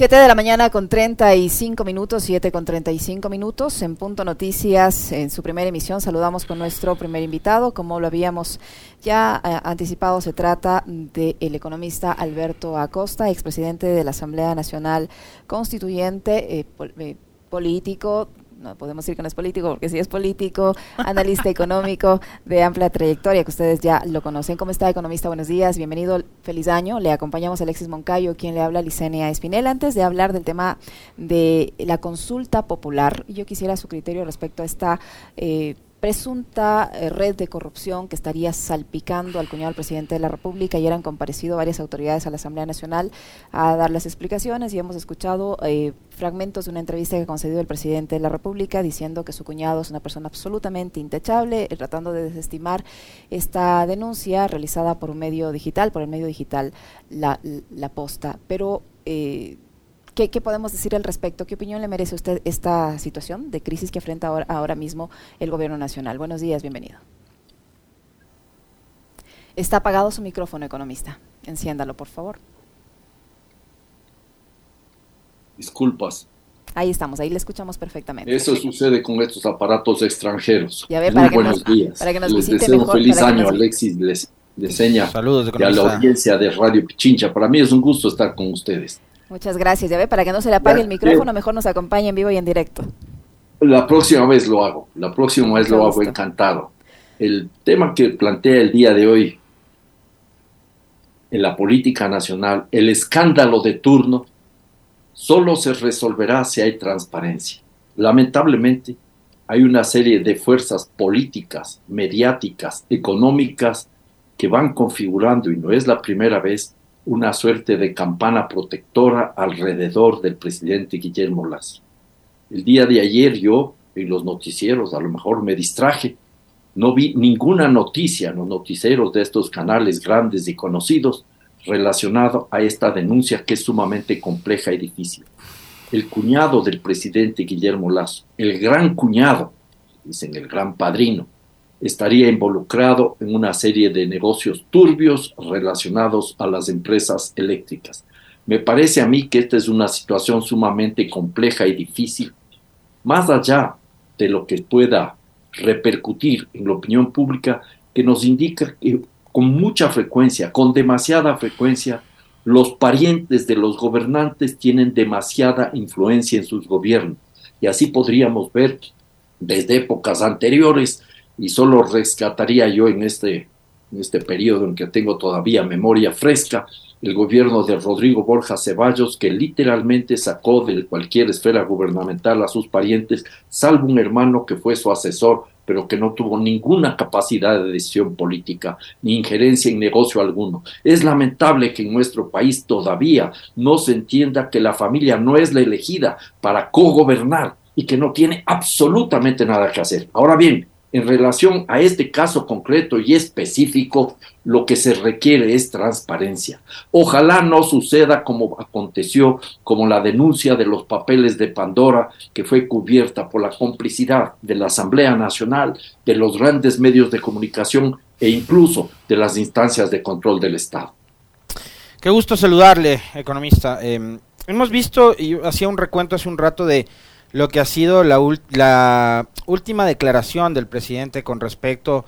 7 de la mañana con 35 minutos, 7 con 35 minutos. En Punto Noticias, en su primera emisión, saludamos con nuestro primer invitado. Como lo habíamos ya eh, anticipado, se trata del economista Alberto Acosta, expresidente de la Asamblea Nacional Constituyente, eh, eh, político, no podemos decir que no es político, porque sí es político, analista económico de amplia trayectoria, que ustedes ya lo conocen. ¿Cómo está, economista? Buenos días, bienvenido, feliz año. Le acompañamos a Alexis Moncayo, quien le habla, Licenia Espinel. Antes de hablar del tema de la consulta popular, yo quisiera su criterio respecto a esta... Eh, presunta eh, red de corrupción que estaría salpicando al cuñado del presidente de la República. y han comparecido varias autoridades a la Asamblea Nacional a dar las explicaciones y hemos escuchado eh, fragmentos de una entrevista que concedió el presidente de la República diciendo que su cuñado es una persona absolutamente intachable, eh, tratando de desestimar esta denuncia realizada por un medio digital, por el medio digital La, la Posta. Pero ¿Qué, podemos decir al respecto? ¿Qué opinión le merece usted esta situación de crisis que enfrenta ahora, mismo el gobierno nacional? Buenos días, bienvenido. Está apagado su micrófono, economista. Enciéndalo, por favor. Disculpas. Ahí estamos, ahí le escuchamos perfectamente. Eso sucede con estos aparatos extranjeros. Ya ve, para buenos días. Para que nos Les deseo un feliz año, Alexis les, Saludos, y a la audiencia de Radio Pichincha. Para mí es un gusto estar con ustedes. Muchas gracias. Ya ve, para que no se le apague el micrófono, mejor nos acompañe en vivo y en directo. La próxima vez lo hago, la próxima vez lo hago encantado. El tema que plantea el día de hoy en la política nacional, el escándalo de turno, solo se resolverá si hay transparencia. Lamentablemente, hay una serie de fuerzas políticas, mediáticas, económicas que van configurando, y no es la primera vez, una suerte de campana protectora alrededor del presidente Guillermo Lazo. El día de ayer yo, en los noticieros, a lo mejor me distraje, no vi ninguna noticia en los noticieros de estos canales grandes y conocidos relacionado a esta denuncia que es sumamente compleja y difícil. El cuñado del presidente Guillermo Lazo, el gran cuñado, dicen el gran padrino, estaría involucrado en una serie de negocios turbios relacionados a las empresas eléctricas. Me parece a mí que esta es una situación sumamente compleja y difícil, más allá de lo que pueda repercutir en la opinión pública, que nos indica que con mucha frecuencia, con demasiada frecuencia, los parientes de los gobernantes tienen demasiada influencia en sus gobiernos. Y así podríamos ver desde épocas anteriores y solo rescataría yo en este, en este periodo en que tengo todavía memoria fresca el gobierno de Rodrigo Borja Ceballos, que literalmente sacó de cualquier esfera gubernamental a sus parientes, salvo un hermano que fue su asesor, pero que no tuvo ninguna capacidad de decisión política ni injerencia en negocio alguno. Es lamentable que en nuestro país todavía no se entienda que la familia no es la elegida para cogobernar y que no tiene absolutamente nada que hacer. Ahora bien, en relación a este caso concreto y específico, lo que se requiere es transparencia. Ojalá no suceda como aconteció, como la denuncia de los papeles de Pandora, que fue cubierta por la complicidad de la Asamblea Nacional, de los grandes medios de comunicación e incluso de las instancias de control del Estado. Qué gusto saludarle, economista. Em, hemos visto, y hacía un recuento hace un rato de lo que ha sido la, la última declaración del presidente con respecto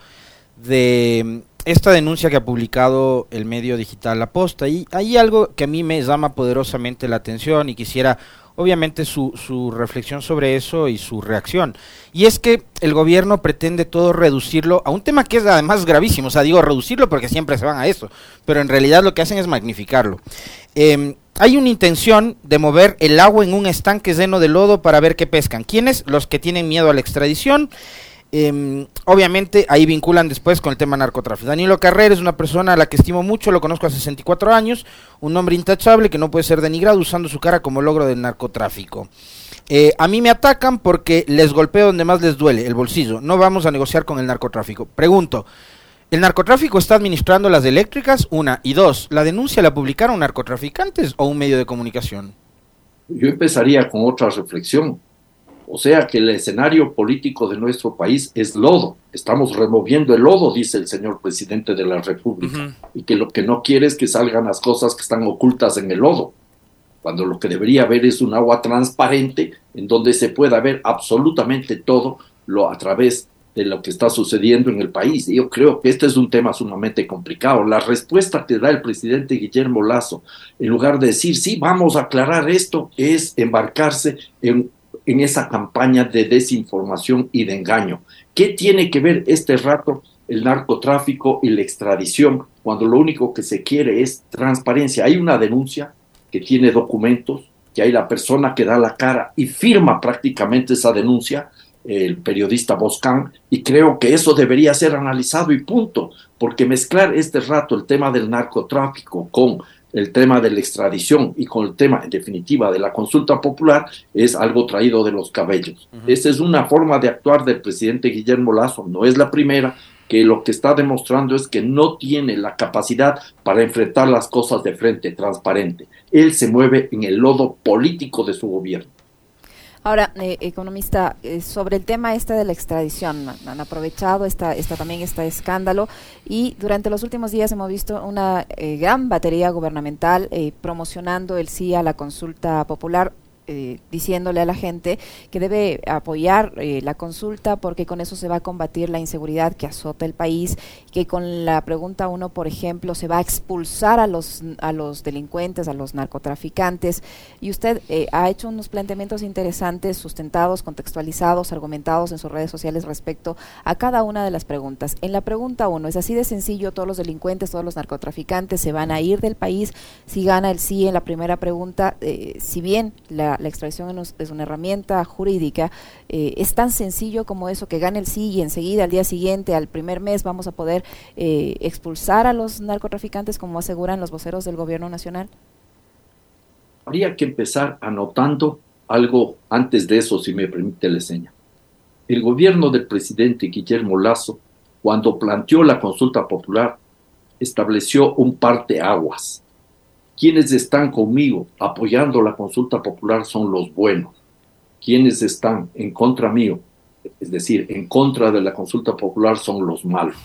de mm, esta denuncia que ha publicado el medio digital La Posta. Y hay algo que a mí me llama poderosamente la atención y quisiera obviamente su, su reflexión sobre eso y su reacción. Y es que el gobierno pretende todo reducirlo a un tema que es además gravísimo. O sea, digo reducirlo porque siempre se van a eso, pero en realidad lo que hacen es magnificarlo. Eh, hay una intención de mover el agua en un estanque lleno de lodo para ver qué pescan. ¿Quiénes? Los que tienen miedo a la extradición. Em, obviamente ahí vinculan después con el tema narcotráfico. Danilo Carrera es una persona a la que estimo mucho, lo conozco hace 64 años, un hombre intachable que no puede ser denigrado usando su cara como logro del narcotráfico. Eh, a mí me atacan porque les golpeo donde más les duele, el bolsillo. No vamos a negociar con el narcotráfico. Pregunto, ¿El narcotráfico está administrando las eléctricas? Una. Y dos, ¿la denuncia la publicaron narcotraficantes o un medio de comunicación? Yo empezaría con otra reflexión. O sea que el escenario político de nuestro país es lodo. Estamos removiendo el lodo, dice el señor presidente de la República. Y que lo que no quiere es que salgan las cosas que están ocultas en el lodo. cuando lo que debería haber es un agua transparente en donde se pueda ver absolutamente todo lo a través de lo que está sucediendo en el país. Yo creo que este es un tema sumamente complicado. La respuesta que da el presidente Guillermo Lazo, en lugar de decir, sí, vamos a aclarar esto, es embarcarse en, en esa campaña de desinformación y de engaño. ¿Qué tiene que ver este rato el narcotráfico y la extradición cuando lo único que se quiere es transparencia? Hay una denuncia que tiene documentos, que hay la persona que da la cara y firma prácticamente esa denuncia, el periodista Boscan, y creo que eso debería ser analizado y punto, porque mezclar este rato el tema del narcotráfico con el tema de la extradición y con el tema, en definitiva, de la consulta popular, es algo traído de los cabellos. Esa es una forma de actuar del presidente Guillermo Lazo, no es la primera, que lo que está demostrando es que no tiene la capacidad para enfrentar las cosas de frente, transparente. Él se mueve en el lodo político de su gobierno. Ahora, eh, economista, eh, sobre el tema este de la extradición, han aprovechado esta, esta también este escándalo y durante los últimos días hemos visto una eh, gran batería gubernamental promocionando el sí a la consulta popular eh, diciéndole a la gente que debe apoyar eh, la consulta porque con eso se va a combatir la inseguridad que azota el país, que con la pregunta uno, por ejemplo, se va a expulsar a los, a los delincuentes, a los narcotraficantes. Y usted eh, ha hecho unos planteamientos interesantes, sustentados, contextualizados, argumentados en sus redes sociales respecto a cada una de las preguntas. En la pregunta uno, es así de sencillo, todos los delincuentes, todos los narcotraficantes se van a ir del país si gana el sí en la primera pregunta, si bien la la, extradición es una herramienta jurídica, eh, es tan sencillo como eso, que gane el sí y enseguida, al día siguiente, al primer mes, vamos a poder eh, expulsar a los narcotraficantes, como aseguran los voceros del gobierno nacional? Habría que empezar anotando algo antes de eso, si me permite la seña. El gobierno del presidente Guillermo Lazo, cuando planteó la consulta popular, estableció un aguas quienes están conmigo apoyando la consulta popular son los buenos. Quienes están en contra mío, es decir, en contra de la consulta popular, son los malos.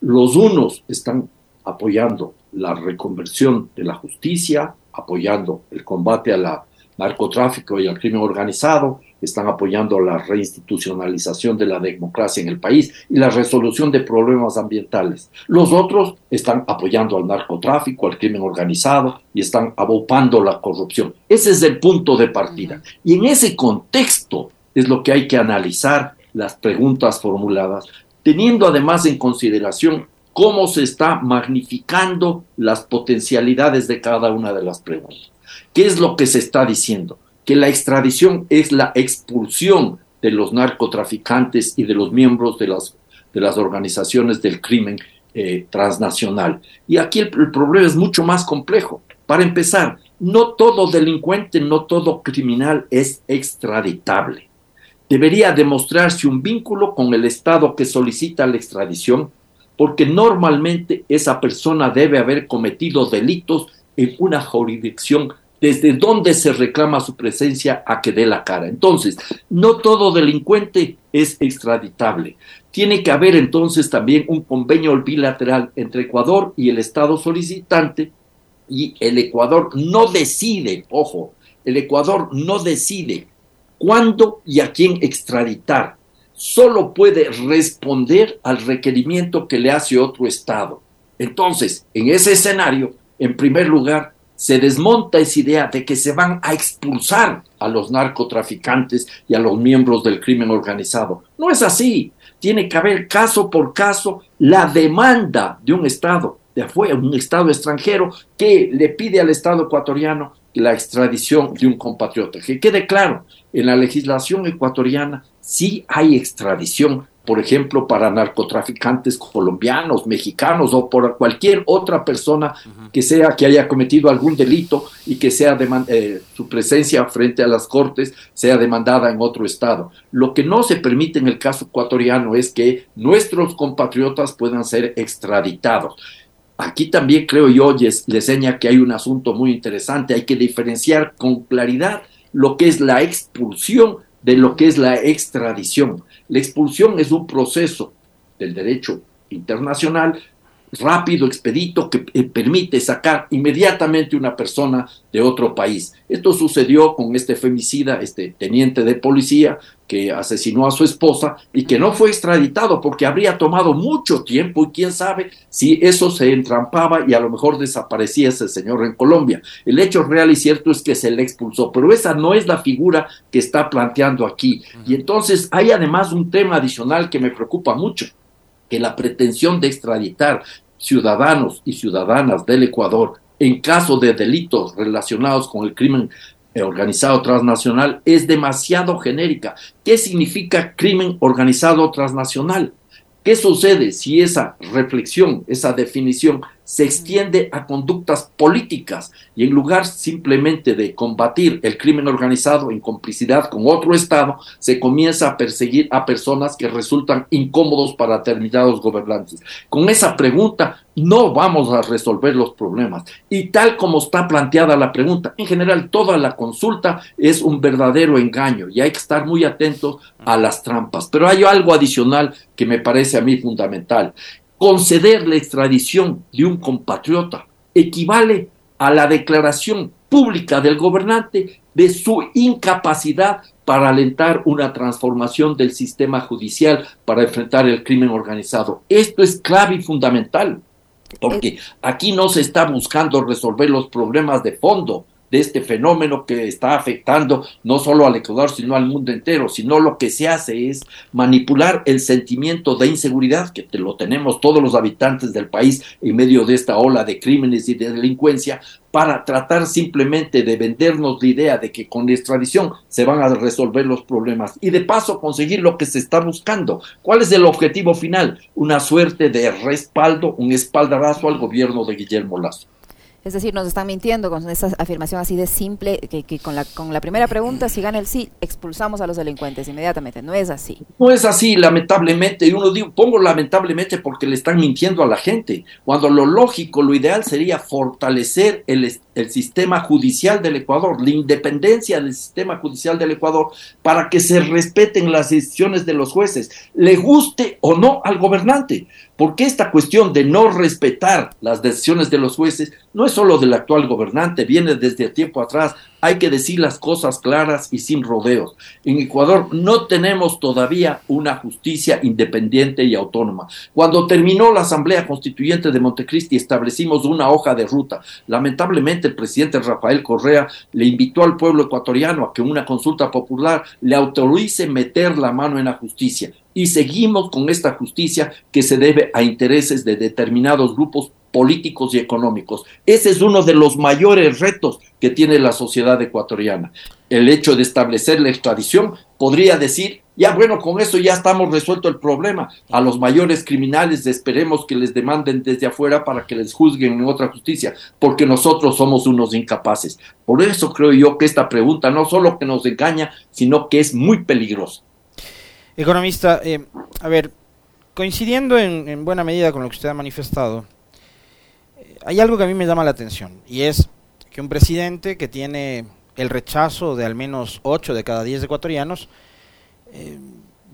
Los unos están apoyando la reconversión de la justicia, apoyando el combate a la narcotráfico y al crimen organizado, están apoyando la reinstitucionalización de la democracia en el país y la resolución de problemas ambientales. Los otros están apoyando al narcotráfico, al crimen organizado y están abopando la corrupción. Ese es el punto de partida. Y en ese contexto es lo que hay que analizar las preguntas formuladas, teniendo además en consideración cómo se está magnificando las potencialidades de cada una de las preguntas. ¿Qué es lo que se está diciendo? Que la extradición es la expulsión de los narcotraficantes y de los miembros de las, organizaciones del crimen eh, transnacional. Y aquí el, el problema es mucho más complejo. Para empezar, no todo delincuente, no todo criminal es extraditable. Debería demostrarse un vínculo con el Estado que solicita la extradición, porque normalmente esa persona debe haber cometido delitos en una jurisdicción desde donde se reclama su presencia a que dé la cara. Entonces, no todo delincuente es extraditable. Tiene que haber entonces también un convenio bilateral entre Ecuador y el Estado solicitante y el Ecuador no decide, ojo, el Ecuador no decide cuándo y a quién extraditar. Solo puede responder al requerimiento que le hace otro Estado. Entonces, en ese escenario, en primer lugar, se desmonta esa idea de que se van a expulsar a los narcotraficantes y a los miembros del crimen organizado. No es así. Tiene que haber caso por caso la demanda de un Estado de afuera, un Estado extranjero que le pide al Estado ecuatoriano la extradición de un compatriota. Que quede claro, en la legislación ecuatoriana sí hay extradición por ejemplo, para narcotraficantes colombianos, mexicanos o por cualquier otra persona que sea que haya cometido algún delito y que sea eh, su presencia frente a las cortes sea demandada en otro estado. Lo que no se permite en el caso ecuatoriano es que nuestros compatriotas puedan ser extraditados. Aquí también creo yo les, les enseña que hay un asunto muy interesante, hay que diferenciar con claridad lo que es la expulsión de lo que es la extradición. La expulsión es un proceso del derecho internacional rápido, expedito, que eh, permite sacar inmediatamente una persona de otro país. Esto sucedió con este femicida, este teniente de policía que asesinó a su esposa y que no fue extraditado porque habría tomado mucho tiempo y quién sabe si eso se entrampaba y a lo mejor desaparecía ese señor en Colombia. El hecho real y cierto es que se le expulsó, pero esa no es la figura que está planteando aquí. Y entonces hay además un tema adicional que me preocupa mucho que la pretensión de extraditar ciudadanos y ciudadanas del Ecuador en caso de delitos relacionados con el crimen organizado transnacional es demasiado genérica. ¿Qué significa crimen organizado transnacional? ¿Qué sucede si esa reflexión, esa definición se extiende a conductas políticas y en lugar simplemente de combatir el crimen organizado en complicidad con otro Estado, se comienza a perseguir a personas que resultan incómodos para determinados gobernantes. Con esa pregunta no vamos a resolver los problemas. Y tal como está planteada la pregunta, en general toda la consulta es un verdadero engaño y hay que estar muy atentos a las trampas. Pero hay algo adicional que me parece a mí fundamental conceder la extradición de un compatriota equivale a la declaración pública del gobernante de su incapacidad para alentar una transformación del sistema judicial para enfrentar el crimen organizado. Esto es clave y fundamental, porque aquí no se está buscando resolver los problemas de fondo, de este fenómeno que está afectando no solo al Ecuador, sino al mundo entero, sino lo que se hace es manipular el sentimiento de inseguridad que lo tenemos todos los habitantes del país en medio de esta ola de crímenes y de delincuencia para tratar simplemente de vendernos la idea de que con extradición se van a resolver los problemas y de paso conseguir lo que se está buscando. ¿Cuál es el objetivo final? Una suerte de respaldo, un espaldarazo al gobierno de Guillermo Lazo. Es decir, nos están mintiendo con esa afirmación así de simple, que, con, la, con la primera pregunta, si gana el sí, expulsamos a los delincuentes inmediatamente. No es así. No es así, lamentablemente. Y uno digo, pongo lamentablemente porque le están mintiendo a la gente. Cuando lo lógico, lo ideal sería fortalecer el, el sistema judicial del Ecuador, la independencia del sistema judicial del Ecuador, para que se respeten las decisiones de los jueces, le guste o no al gobernante. Porque esta cuestión de no respetar las decisiones de los jueces no es solo del actual gobernante, viene desde tiempo atrás. Hay que decir las cosas claras y sin rodeos. En Ecuador no tenemos todavía una justicia independiente y autónoma. Cuando terminó la Asamblea Constituyente de Montecristi establecimos una hoja de ruta. Lamentablemente el presidente Rafael Correa le invitó al pueblo ecuatoriano a que una consulta popular le autorice meter la mano en la justicia y seguimos con esta justicia que se debe a intereses de determinados grupos políticos y económicos. Ese es uno de los mayores retos que tiene la sociedad ecuatoriana. El hecho de establecer la extradición podría decir, ya bueno, con eso ya estamos resuelto el problema. A los mayores criminales esperemos que les demanden desde afuera para que les juzguen en otra justicia, porque nosotros somos unos incapaces. Por eso creo yo que esta pregunta no solo que nos engaña, sino que es muy peligrosa. Economista, eh, a ver, coincidiendo en, buena medida con lo que usted ha manifestado, hay algo que a mí me llama la atención y es que un presidente que tiene el rechazo de al menos 8 de cada 10 ecuatorianos eh,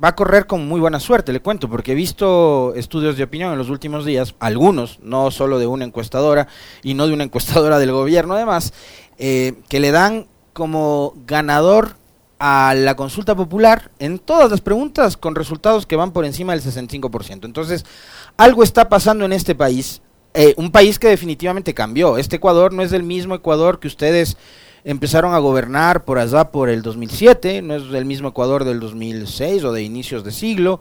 va a correr con muy buena suerte, le cuento, porque he visto estudios de opinión en los últimos días, algunos, no solo de una encuestadora y no de una encuestadora del gobierno además, que le dan como ganador a la consulta popular en todas las preguntas con resultados que van por encima del 65%. Entonces, algo está pasando en este país, eh, un país que definitivamente cambió. Este Ecuador no es el mismo Ecuador que ustedes empezaron a gobernar por allá por el 2007, no es el mismo Ecuador del 2006 o de inicios de siglo.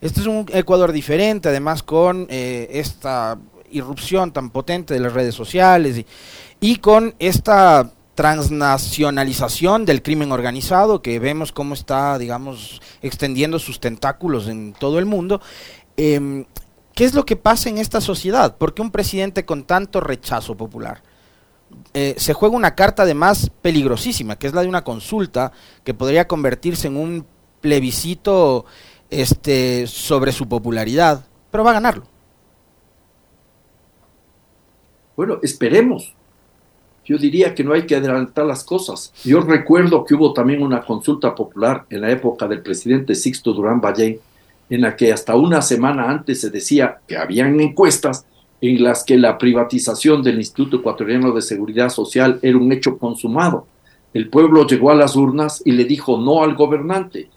Este es un Ecuador diferente, además con eh, esta irrupción tan potente de las redes sociales y, con esta transnacionalización del crimen organizado, que vemos cómo está, digamos, extendiendo sus tentáculos en todo el mundo. Em, ¿Qué es lo que pasa en esta sociedad? ¿Por qué un presidente con tanto rechazo popular? Eh, se juega una carta además peligrosísima, que es la de una consulta que podría convertirse en un plebiscito este, sobre su popularidad, pero va a ganarlo. Bueno, esperemos, yo diría que no hay que adelantar las cosas. Yo recuerdo que hubo también una consulta popular en la época del presidente Sixto Durán Valle, en la que hasta una semana antes se decía que habían encuestas en las que la privatización del Instituto Ecuatoriano de Seguridad Social era un hecho consumado. El pueblo llegó a las urnas y le dijo no al gobernante.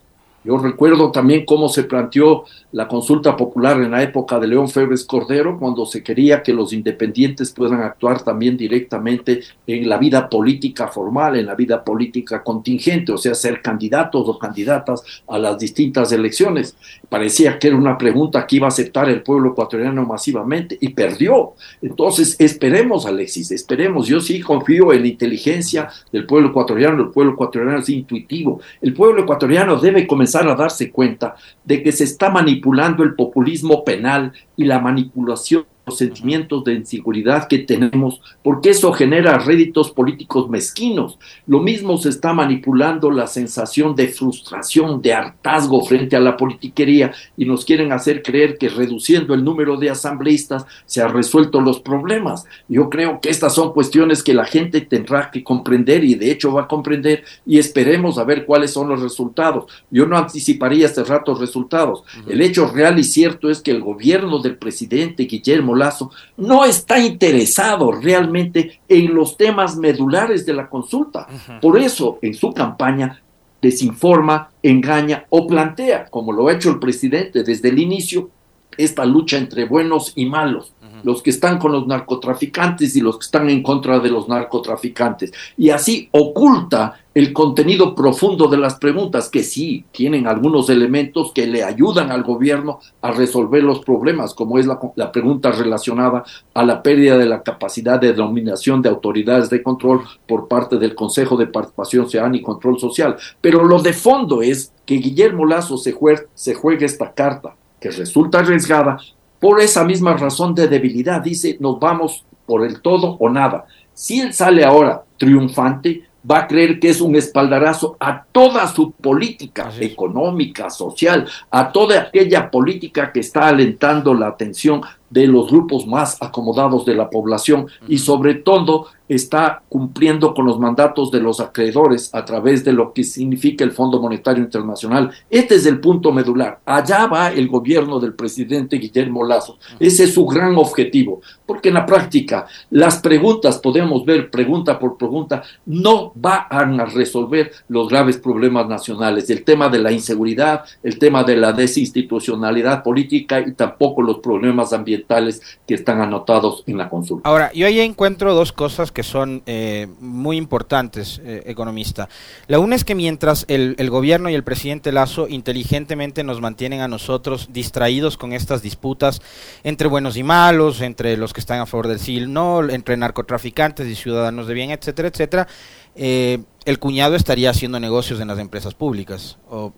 Yo recuerdo también cómo se planteó la consulta popular en la época de León Febres Cordero, cuando se quería que los independientes puedan actuar también directamente en la vida política formal, en la vida política contingente, o sea, ser candidatos o candidatas a las distintas elecciones. Parecía que era una pregunta que iba a aceptar el pueblo ecuatoriano masivamente y perdió. Entonces, esperemos, Alexis, esperemos. Yo sí confío en la inteligencia del pueblo ecuatoriano, el pueblo ecuatoriano es intuitivo. El pueblo ecuatoriano debe comenzar a darse cuenta de que se está manipulando el populismo penal y la manipulación los sentimientos de inseguridad que tenemos, porque eso genera réditos políticos mezquinos. Lo mismo se está manipulando la sensación de frustración, de hartazgo frente a la politiquería y nos quieren hacer creer que reduciendo el número de asambleístas se han resuelto los problemas. Yo creo que estas son cuestiones que la gente tendrá que comprender y de hecho va a comprender y esperemos a ver cuáles son los resultados. Yo no anticiparía este rato resultados. El hecho real y cierto es que el gobierno del presidente Guillermo Lazo no está interesado realmente en los temas medulares de la consulta. Por eso, en su campaña, desinforma, engaña o plantea, como lo ha hecho el presidente desde el inicio, esta lucha entre buenos y malos, los que están con los narcotraficantes y los que están en contra de los narcotraficantes. Y así oculta el contenido profundo de las preguntas, que sí tienen algunos elementos que le ayudan al gobierno a resolver los problemas, como es la, pregunta relacionada a la pérdida de la capacidad de dominación de autoridades de control por parte del Consejo de Participación Ciudadana y Control Social. Pero lo de fondo es que Guillermo Lazo se, juega, se juega esta carta, que resulta arriesgada, por esa misma razón de debilidad. Dice, nos vamos por el todo o nada. Si él sale ahora triunfante, va a creer que es un espaldarazo a toda su política económica, social, a toda aquella política que está alentando la atención de los grupos más acomodados de la población y sobre todo está cumpliendo con los mandatos de los acreedores a través de lo que significa el Fondo Monetario Internacional. Este es el punto medular. Allá va el gobierno del presidente Guillermo Lazo. Ese es su gran objetivo, porque en la práctica las preguntas, podemos ver pregunta por pregunta, no van a resolver los graves problemas nacionales, el tema de la inseguridad, el tema de la desinstitucionalidad política y tampoco los problemas ambientales que están anotados en la consulta. Ahora, yo ahí encuentro dos cosas que son eh, muy importantes, eh, economista. La una es que mientras el, gobierno y el presidente Lazo inteligentemente nos mantienen a nosotros distraídos con estas disputas entre buenos y malos, entre los que están a favor del CIL, no, entre narcotraficantes y ciudadanos de bien, etcétera, etcétera, eh, el cuñado estaría haciendo negocios en las empresas públicas. O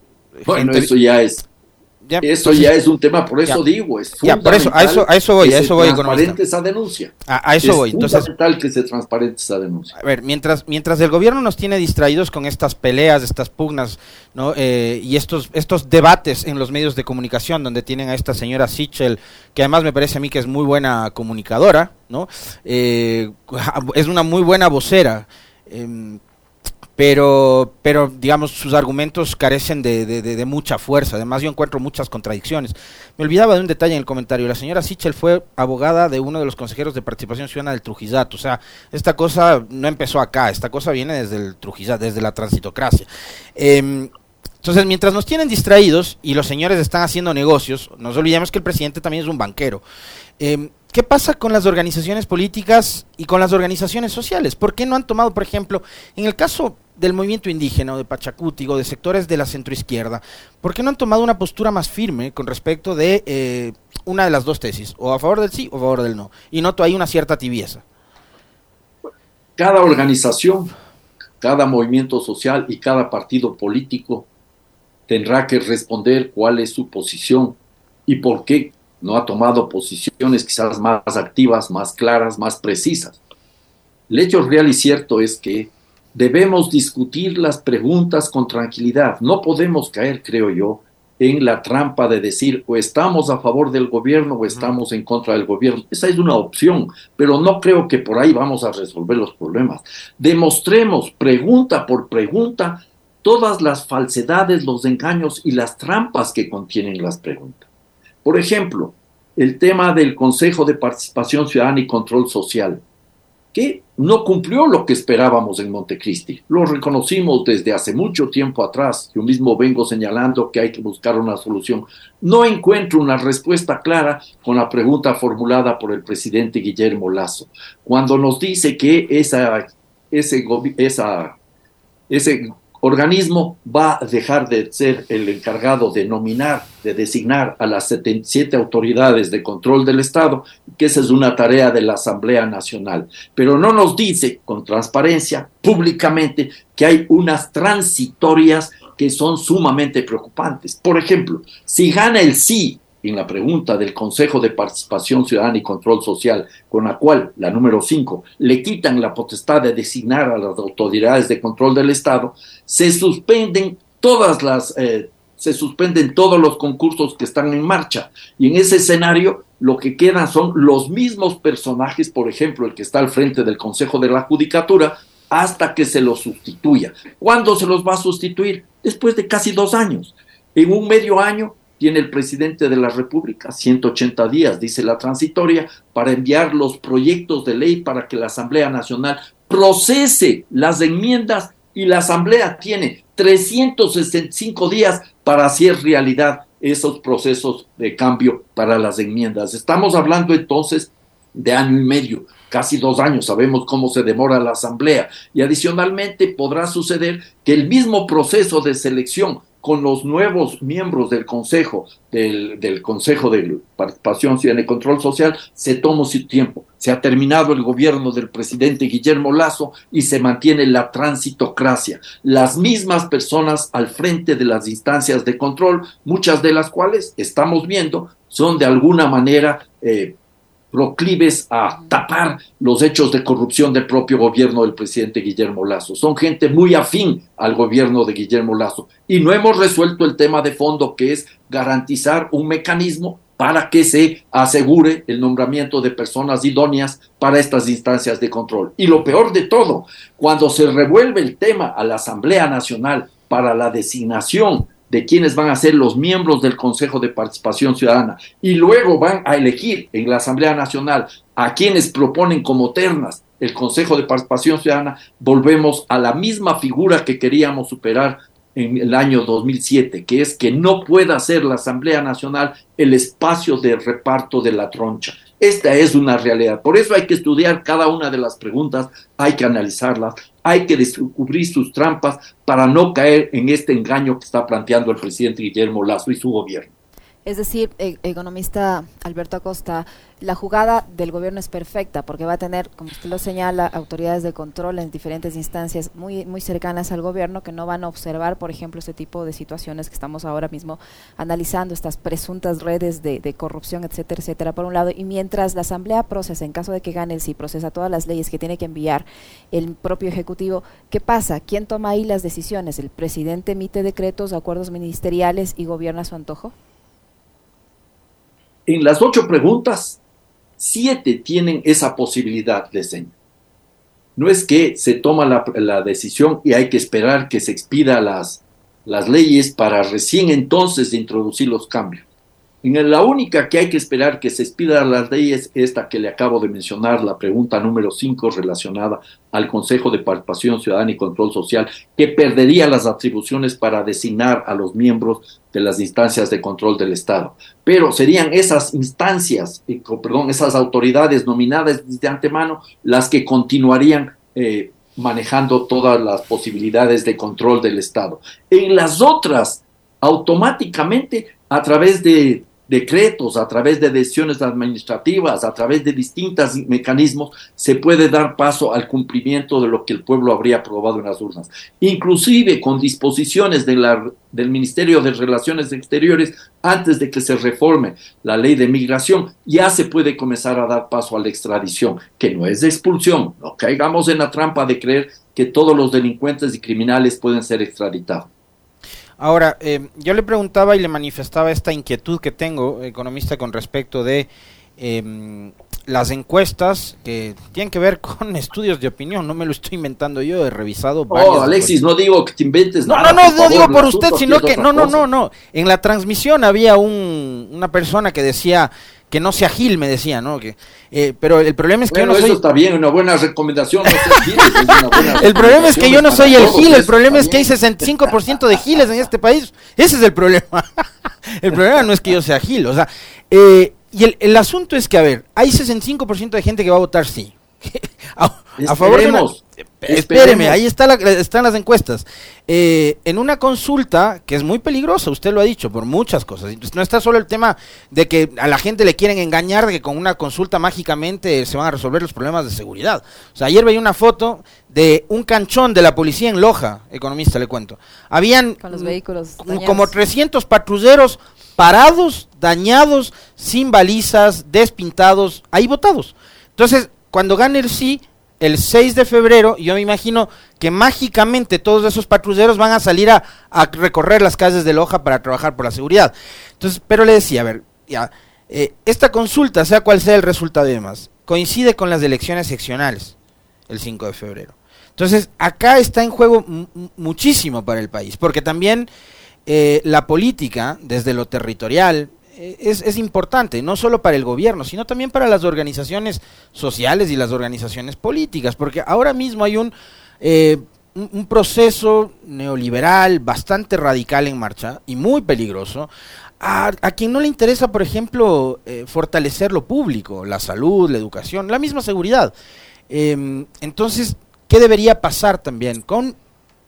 bueno, eso ya es eso ya es un tema, por eso digo, es fundamental por eso, a eso, a eso voy, a eso voy, transparente esa denuncia. A, eso voy. Entonces, fundamental que se transparente esa denuncia. A ver, mientras, mientras el gobierno nos tiene distraídos con estas peleas, estas pugnas, ¿no? Eh, y estos, estos debates en los medios de comunicación, donde tienen a esta señora Sichel, que además me parece a mí que es muy buena comunicadora, ¿no? Eh, es una muy buena vocera. Eh, pero, pero digamos, sus argumentos carecen de, de, mucha fuerza. Además, yo encuentro muchas contradicciones. Me olvidaba de un detalle en el comentario. La señora Sichel fue abogada de uno de los consejeros de participación ciudadana del Trujillato. O sea, esta cosa no empezó acá, esta cosa viene desde el Trujillato, desde la transitocracia. Eh, entonces, mientras nos tienen distraídos y los señores están haciendo negocios, nos olvidemos que el presidente también es un banquero. Eh, ¿Qué pasa con las organizaciones políticas y con las organizaciones sociales? ¿Por qué no han tomado, por ejemplo, en el caso del movimiento indígena o de Pachacuti o de sectores de la centroizquierda, ¿por qué no han tomado una postura más firme con respecto de eh, una de las dos tesis, o a favor del sí o a favor del no? Y noto ahí una cierta tibieza. Cada organización, cada movimiento social y cada partido político tendrá que responder cuál es su posición y por qué no ha tomado posiciones quizás más activas, más claras, más precisas. El hecho real y cierto es que debemos discutir las preguntas con tranquilidad. No podemos caer, creo yo, en la trampa de decir o estamos a favor del gobierno o estamos en contra del gobierno. Esa es una opción, pero no creo que por ahí vamos a resolver los problemas. Demostremos pregunta por pregunta todas las falsedades, los engaños y las trampas que contienen las preguntas. Por ejemplo, el tema del Consejo de Participación Ciudadana y Control Social, que no cumplió lo que esperábamos en Montecristi. Lo reconocimos desde hace mucho tiempo atrás. Yo mismo vengo señalando que hay que buscar una solución. No encuentro una respuesta clara con la pregunta formulada por el presidente Guillermo Lazo, cuando nos dice que esa, ese, esa, ese organismo va a dejar de ser el encargado de nominar, de designar a las 77 autoridades de control del Estado, que esa es una tarea de la Asamblea Nacional. Pero no nos dice con transparencia, públicamente, que hay unas transitorias que son sumamente preocupantes. Por ejemplo, si gana el sí en la pregunta del Consejo de Participación Ciudadana y Control Social, con la cual, la número 5, le quitan la potestad de designar a las autoridades de control del Estado, se suspenden todas las, eh, se suspenden todos los concursos que están en marcha. Y en ese escenario, lo que quedan son los mismos personajes, por ejemplo, el que está al frente del Consejo de la Judicatura, hasta que se los sustituya. ¿Cuándo se los va a sustituir? Después de casi dos años. En un medio año tiene el presidente de la República 180 días, dice la transitoria, para enviar los proyectos de ley para que la Asamblea Nacional procese las enmiendas y la Asamblea tiene 365 días para hacer realidad esos procesos de cambio para las enmiendas. Estamos hablando entonces de año y medio, casi dos años, sabemos cómo se demora la Asamblea. Y adicionalmente podrá suceder que el mismo proceso de selección con los nuevos miembros del Consejo, del, Consejo de Participación Ciudadana y Control Social, se toma su tiempo. Se ha terminado el gobierno del presidente Guillermo Lazo y se mantiene la transitocracia. Las mismas personas al frente de las instancias de control, muchas de las cuales estamos viendo, son de alguna manera eh, proclives a tapar los hechos de corrupción del propio gobierno del presidente Guillermo Lazo. Son gente muy afín al gobierno de Guillermo Lazo. Y no hemos resuelto el tema de fondo que es garantizar un mecanismo para que se asegure el nombramiento de personas idóneas para estas instancias de control. Y lo peor de todo, cuando se revuelve el tema a la Asamblea Nacional para la designación de quienes van a ser los miembros del Consejo de Participación Ciudadana y luego van a elegir en la Asamblea Nacional a quienes proponen como ternas el Consejo de Participación Ciudadana, volvemos a la misma figura que queríamos superar en el año 2007, que es que no pueda ser la Asamblea Nacional el espacio de reparto de la troncha. Esta es una realidad. Por eso hay que estudiar cada una de las preguntas, hay que analizarlas, hay que descubrir sus trampas para no caer en este engaño que está planteando el presidente Guillermo Lazo y su gobierno. Es decir, e-, economista Alberto Acosta, la jugada del gobierno es perfecta porque va a tener, como usted lo señala, autoridades de control en diferentes instancias muy, muy cercanas al gobierno que no van a observar, por ejemplo, este tipo de situaciones que estamos ahora mismo analizando, estas presuntas redes de, corrupción, etcétera, etcétera, por un lado. Y mientras la Asamblea procesa, en caso de que gane el sí, procesa todas las leyes que tiene que enviar el propio Ejecutivo, ¿qué pasa? ¿Quién toma ahí las decisiones? ¿El presidente emite decretos, acuerdos ministeriales y gobierna a su antojo? En las ocho preguntas, siete tienen esa posibilidad de señal. No es que se toma la, decisión y hay que esperar que se expida las, las leyes para recién entonces introducir los cambios. En la única que hay que esperar que se expida las leyes es esta que le acabo de mencionar, la pregunta número 5 relacionada al Consejo de Participación Ciudadana y Control Social, que perdería las atribuciones para designar a los miembros de las instancias de control del Estado. Pero serían esas instancias, perdón, esas autoridades nominadas de antemano las que continuarían eh, manejando todas las posibilidades de control del Estado. En las otras, automáticamente, a través de decretos, a través de decisiones administrativas, a través de distintos mecanismos, se puede dar paso al cumplimiento de lo que el pueblo habría aprobado en las urnas. Inclusive con disposiciones del Ministerio de Relaciones Exteriores, antes de que se reforme la ley de migración, ya se puede comenzar a dar paso a la extradición, que no es expulsión, no caigamos en la trampa de creer que todos los delincuentes y criminales pueden ser extraditados. Ahora, eh, yo le preguntaba y le manifestaba esta inquietud que tengo, economista, con respecto de em, las encuestas que tienen que ver con estudios de opinión, no me lo estoy inventando yo, he revisado Oh, Alexis, no digo que te inventes no, nada. No, no, no digo por usted, sino que no, no, no, no. En la transmisión había un, una persona que decía que no sea Gil, me decía, ¿no? Que, eh, pero el problema es que yo no eso está bien, una buena recomendación. el problema es que yo no soy el Gil, el problema es que hay 65% de Giles en este país. Ese es el problema. el problema no es que yo sea Gil, o sea, eh, y el, el asunto es que, a ver, hay 65% de gente que va a votar sí. a, favor de espéreme, ahí está están las encuestas. Eh, en una consulta que es muy peligrosa, usted lo ha dicho, por muchas cosas. No está solo el tema de que a la gente le quieren engañar de que con una consulta mágicamente se van a resolver los problemas de seguridad. O sea, ayer veía una foto de un canchón de la policía en Loja, economista le cuento. Habían Con los vehículos como 300 patrulleros parados, dañados, sin balizas, despintados, ahí votados. Entonces, cuando gane el sí, el 6 de febrero, yo me imagino que mágicamente todos esos patrulleros van a salir a, recorrer las calles de Loja para trabajar por la seguridad. Entonces, pero le decía, a ver, ya, eh, esta consulta, sea cual sea el resultado y demás, coincide con las elecciones seccionales, el 5 de febrero. Entonces, acá está en juego muchísimo para el país, porque también eh, la política, desde lo territorial, eh, es, importante, no solo para el gobierno, sino también para las organizaciones sociales y las organizaciones políticas, porque ahora mismo hay un, eh, un, proceso neoliberal bastante radical en marcha y muy peligroso, a, quien no le interesa, por ejemplo, eh, fortalecer lo público, la salud, la educación, la misma seguridad. Em, entonces, ¿qué debería pasar también con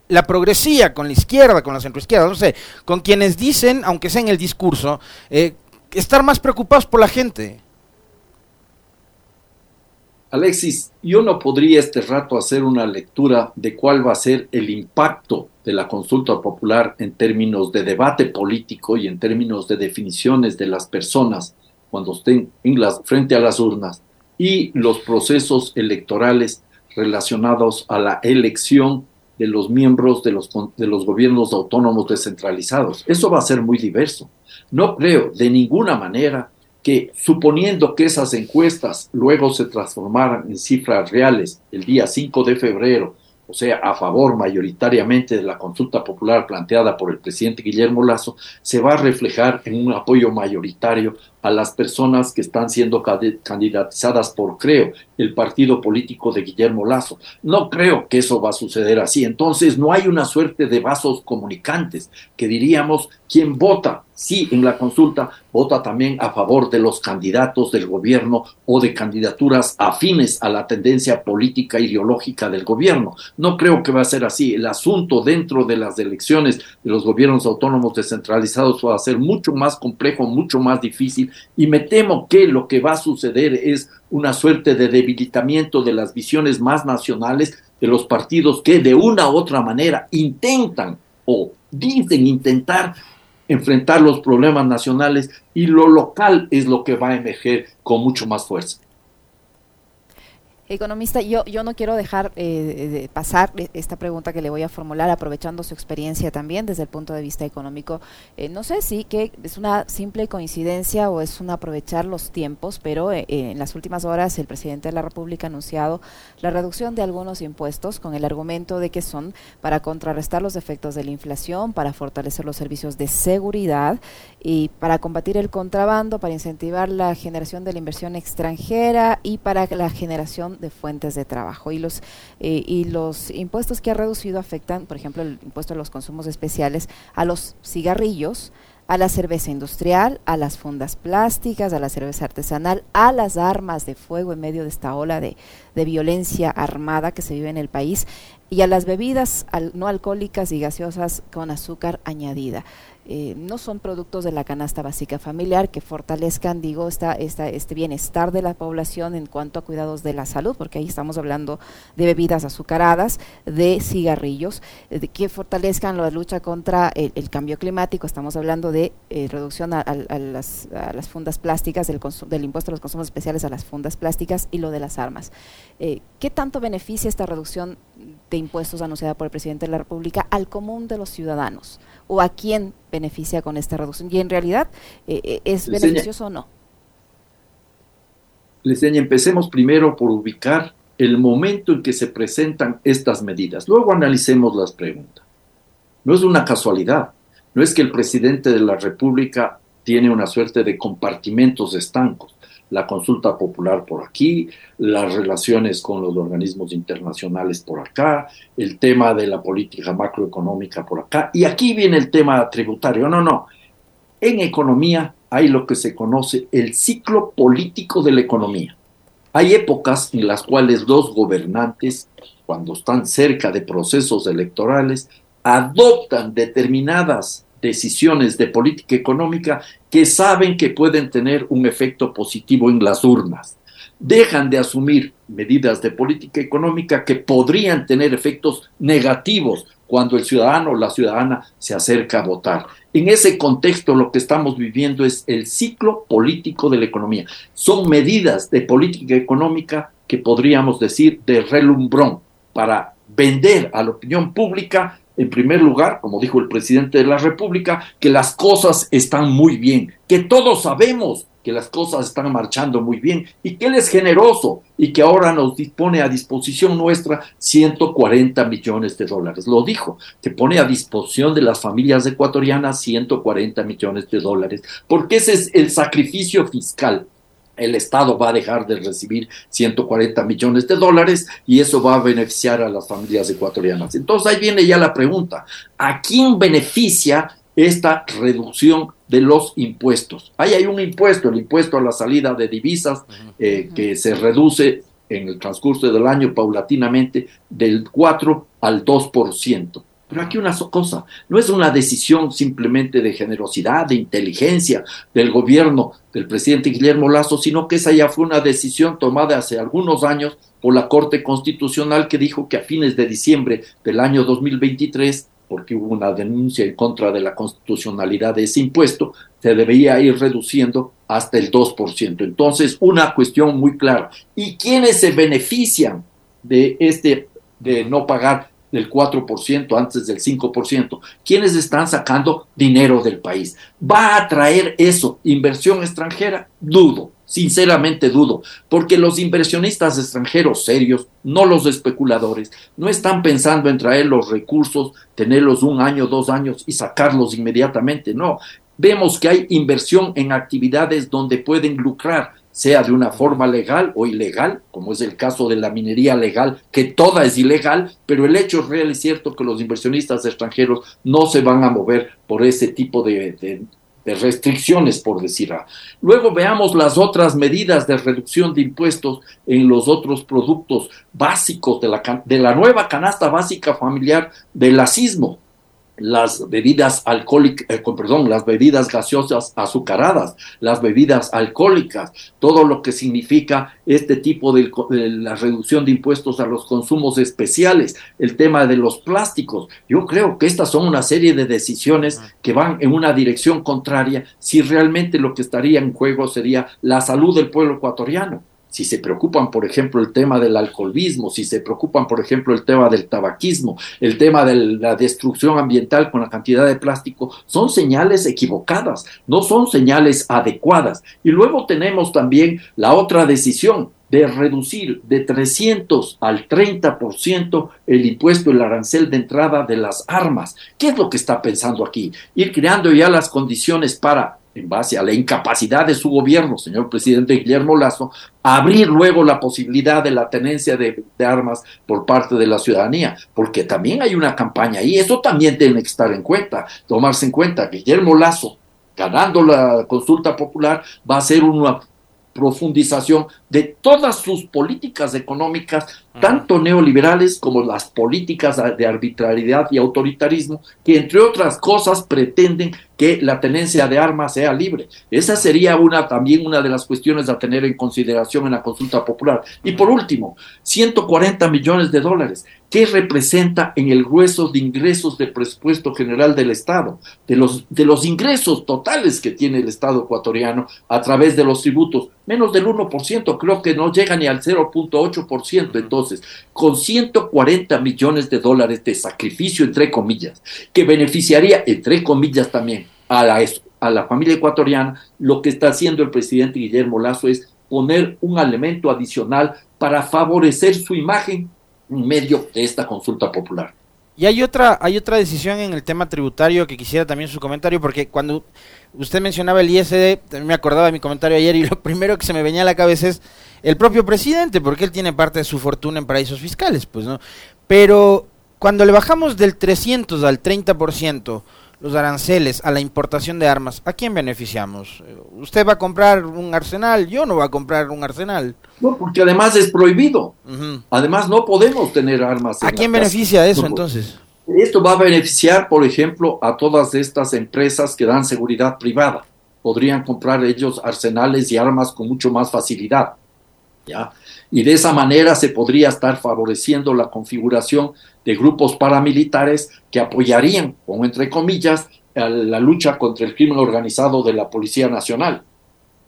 la progresía, con la izquierda, con la centroizquierda, no sé, con quienes dicen, aunque sea en el discurso, eh, estar más preocupados por la gente. Alexis, yo no podría este rato hacer una lectura de cuál va a ser el impacto de la consulta popular en términos de debate político y en términos de definiciones de las personas cuando estén en frente a las urnas y los procesos electorales relacionados a la elección de los miembros de los, de los gobiernos autónomos descentralizados. Eso va a ser muy diverso. No creo de ninguna manera que, suponiendo que esas encuestas luego se transformaran en cifras reales el día 5 de febrero, o sea, a favor mayoritariamente de la consulta popular planteada por el presidente Guillermo Lazo, se va a reflejar en un apoyo mayoritario a las personas que están siendo candidatizadas por Creo, el partido político de Guillermo Lazo. No creo que eso va a suceder así. Entonces, no hay una suerte de vasos comunicantes que diríamos, quien vota sí en la consulta vota también a favor de los candidatos del gobierno o de candidaturas afines a la tendencia política ideológica del gobierno. No creo que va a ser así. El asunto dentro de las elecciones de los gobiernos autónomos descentralizados va a ser mucho más complejo, mucho más difícil y me temo que lo que va a suceder es una suerte de debilitamiento de las visiones más nacionales de los partidos que de una u otra manera intentan o dicen intentar enfrentar los problemas nacionales y lo local es lo que va a emerger con mucho más fuerza. Economista, yo, yo no quiero dejar eh, pasar esta pregunta que le voy a formular, aprovechando su experiencia también desde el punto de vista económico. Eh, no sé si que es una simple coincidencia o es un aprovechar los tiempos, pero eh, en las últimas horas el presidente de la República ha anunciado la reducción de algunos impuestos con el argumento de que son para contrarrestar los efectos de la inflación, para fortalecer los servicios de seguridad y para combatir el contrabando, para incentivar la generación de la inversión extranjera y para la generación de fuentes de trabajo. Y los, eh, y los impuestos que ha reducido afectan, por ejemplo, el impuesto a los consumos especiales, a los cigarrillos, a la cerveza industrial, a las fundas plásticas, a la cerveza artesanal, a las armas de fuego en medio de esta ola de, de violencia armada que se vive en el país y a las bebidas no alcohólicas y gaseosas con azúcar añadida. Eh, no son productos de la canasta básica familiar que fortalezcan, digo, esta, esta, este bienestar de la población en cuanto a cuidados de la salud, porque ahí estamos hablando de bebidas azucaradas, de cigarrillos, eh, que fortalezcan la lucha contra el, cambio climático, estamos hablando de eh, reducción a, las, fundas plásticas, del, del impuesto a los consumos especiales a las fundas plásticas y lo de las armas. ¿Qué tanto beneficia esta reducción de impuestos anunciada por el presidente de la República al común de los ciudadanos? ¿O a quién beneficia con esta reducción? ¿Y en realidad eh, eh, es beneficioso o no? Les empecemos primero por ubicar el momento en que se presentan estas medidas. Luego analicemos las preguntas. No es una casualidad. No es que el presidente de la República tiene una suerte de compartimentos estancos. La consulta popular por aquí, las relaciones con los organismos internacionales por acá, el tema de la política macroeconómica por acá, y aquí viene el tema tributario. No, no. En economía hay lo que se conoce el ciclo político de la economía. Hay épocas en las cuales los gobernantes, cuando están cerca de procesos electorales, adoptan determinadas decisiones de política económica que saben que pueden tener un efecto positivo en las urnas. Dejan de asumir medidas de política económica que podrían tener efectos negativos cuando el ciudadano o la ciudadana se acerca a votar. En ese contexto lo que estamos viviendo es el ciclo político de la economía. Son medidas de política económica que podríamos decir de relumbrón para vender a la opinión pública en primer lugar, como dijo el presidente de la República, que las cosas están muy bien, que todos sabemos que las cosas están marchando muy bien y que Él es generoso y que ahora nos dispone a disposición nuestra 140 millones de dólares. Lo dijo, que pone a disposición de las familias ecuatorianas 140 millones de dólares, porque ese es el sacrificio fiscal el Estado va a dejar de recibir 140 millones de dólares y eso va a beneficiar a las familias ecuatorianas. Entonces ahí viene ya la pregunta, ¿a quién beneficia esta reducción de los impuestos? Ahí hay un impuesto, el impuesto a la salida de divisas, eh, que se reduce en el transcurso del año paulatinamente del 4 al 2%. Pero aquí una cosa, no es una decisión simplemente de generosidad, de inteligencia del gobierno del presidente Guillermo Lazo, sino que esa ya fue una decisión tomada hace algunos años por la Corte Constitucional que dijo que a fines de diciembre del año 2023, porque hubo una denuncia en contra de la constitucionalidad de ese impuesto, se debía ir reduciendo hasta el 2%. Entonces, una cuestión muy clara. ¿Y quiénes se benefician de este de no pagar del 4% antes del 5%. ¿Quiénes están sacando dinero del país? ¿Va a traer eso inversión extranjera? Dudo, sinceramente dudo, porque los inversionistas extranjeros serios, no los especuladores, no están pensando en traer los recursos, tenerlos un año, dos años y sacarlos inmediatamente, no. Vemos que hay inversión en actividades donde pueden lucrar, sea de una forma legal o ilegal, como es el caso de la minería legal, que toda es ilegal, pero el hecho real y cierto que los inversionistas extranjeros no se van a mover por ese tipo de, restricciones, por decir. Luego veamos las otras medidas de reducción de impuestos en los otros productos básicos de la, de la nueva canasta básica familiar del asismo las bebidas alcohólicas, eh, perdón, las bebidas gaseosas azucaradas, las bebidas alcohólicas, todo lo que significa este tipo de, la reducción de impuestos a los consumos especiales, el tema de los plásticos. Yo creo que estas son una serie de decisiones que van en una dirección contraria si realmente lo que estaría en juego sería la salud del pueblo ecuatoriano si se preocupan, por ejemplo, el tema del alcoholismo, si se preocupan, por ejemplo, el tema del tabaquismo, el tema de la destrucción ambiental con la cantidad de plástico, son señales equivocadas, no son señales adecuadas. Y luego tenemos también la otra decisión de reducir de 300 al 30% el impuesto, el arancel de entrada de las armas. ¿Qué es lo que está pensando aquí? Ir creando ya las condiciones para en base a la incapacidad de su gobierno, señor presidente Guillermo Lazo, abrir luego la posibilidad de la tenencia de, armas por parte de la ciudadanía, porque también hay una campaña y eso también tiene que estar en cuenta, tomarse en cuenta. Guillermo Lazo, ganando la consulta popular, va a ser una profundización de todas sus políticas económicas, tanto neoliberales como las políticas de arbitrariedad y autoritarismo, que entre otras cosas pretenden que la tenencia de armas sea libre. Esa sería una también una de las cuestiones a tener en consideración en la consulta popular. Y por último, 140 millones de dólares. ¿Qué representa en el grueso de ingresos del presupuesto general del Estado? De los, de los ingresos totales que tiene el Estado ecuatoriano a través de los tributos, menos del 1%, creo que no llega ni al 0.8%. Entonces, con 140 millones de dólares de sacrificio, entre comillas, que beneficiaría, entre comillas también, a la, a la familia ecuatoriana, lo que está haciendo el presidente Guillermo Lazo es poner un elemento adicional para favorecer su imagen en medio de esta consulta popular. Y hay otra, hay otra decisión en el tema tributario que quisiera también su comentario, porque cuando usted mencionaba el ISD, me acordaba de mi comentario ayer y lo primero que se me venía a la cabeza es el propio presidente, porque él tiene parte de su fortuna en paraísos fiscales, pues, ¿no? Pero cuando le bajamos del 300 al 30%, los aranceles a la importación de armas, ¿a quién beneficiamos? ¿Usted va a comprar un arsenal? Yo no voy a comprar un arsenal. No, porque además es prohibido. Además no podemos tener armas. ¿A quién beneficia eso entonces? Esto va a beneficiar, por ejemplo, a todas estas empresas que dan seguridad privada. Podrían comprar ellos arsenales y armas con mucho más facilidad. ¿ya? Y de esa manera se podría estar favoreciendo la configuración de grupos paramilitares que apoyarían, como entre comillas, la lucha contra el crimen organizado de la Policía Nacional.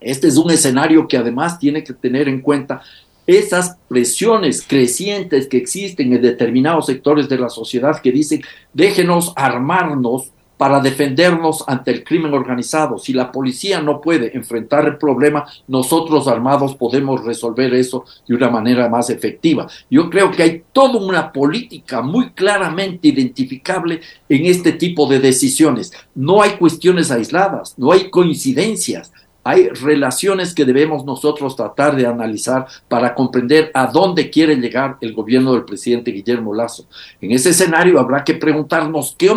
Este es un escenario que además tiene que tener en cuenta esas presiones crecientes que existen en determinados sectores de la sociedad que dicen déjenos armarnos para defendernos ante el crimen organizado. Si la policía no puede enfrentar el problema, nosotros armados podemos resolver eso de una manera más efectiva. Yo creo que hay toda una política muy claramente identificable en este tipo de decisiones. No hay cuestiones aisladas, no hay coincidencias hay relaciones que debemos nosotros tratar de analizar para comprender a dónde quiere llegar el gobierno del presidente Guillermo Lazo. En ese escenario habrá que preguntarnos qué,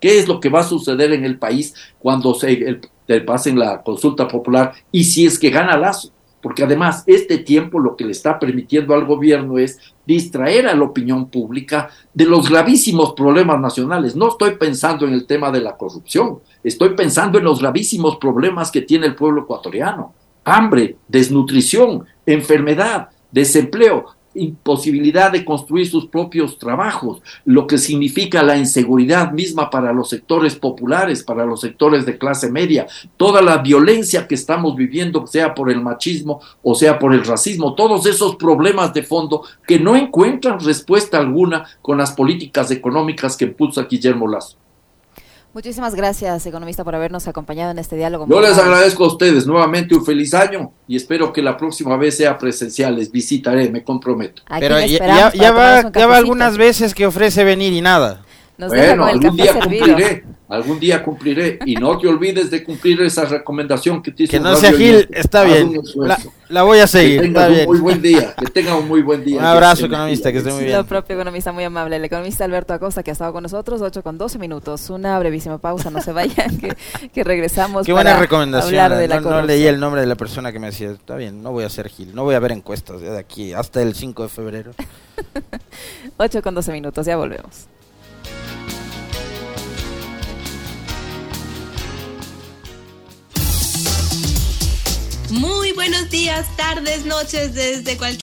es lo que va a suceder en el país cuando se el, pasen la consulta popular y si es que gana Lazo porque además este tiempo lo que le está permitiendo al gobierno es distraer a la opinión pública de los gravísimos problemas nacionales. No estoy pensando en el tema de la corrupción, estoy pensando en los gravísimos problemas que tiene el pueblo ecuatoriano. Hambre, desnutrición, enfermedad, desempleo imposibilidad de construir sus propios trabajos, lo que significa la inseguridad misma para los sectores populares, para los sectores de clase media, toda la violencia que estamos viviendo, sea por el machismo o sea por el racismo, todos esos problemas de fondo que no encuentran respuesta alguna con las políticas económicas que impulsa Guillermo Lazo. Muchísimas gracias, economista, por habernos acompañado en este diálogo. Yo les agradezco a ustedes nuevamente un feliz año y espero que la próxima vez sea presencial. Les visitaré, me comprometo. Pero ya, ya va, ya va algunas veces que ofrece venir y nada. Bueno, algún día cumpliré. Algún día cumpliré. Y no te olvides de cumplir esa recomendación que te hizo. Que no sea Gil, está bien. La, voy a seguir. Que tenga un muy buen día. Que tenga un muy buen día. Un abrazo, economista, que esté muy bien. Lo propio economista muy amable. El economista Alberto Acosta, que ha estado con nosotros, 8 con 12 minutos. Una brevísima pausa, no se vayan, que, que regresamos. Qué buena recomendación. no, no, leí el nombre de la persona que me decía, está bien, no voy a ser Gil, no voy a ver encuestas de aquí hasta el 5 de febrero. 8 con 12 minutos, ya volvemos. Muy buenos días, tardes, noches, desde cualquier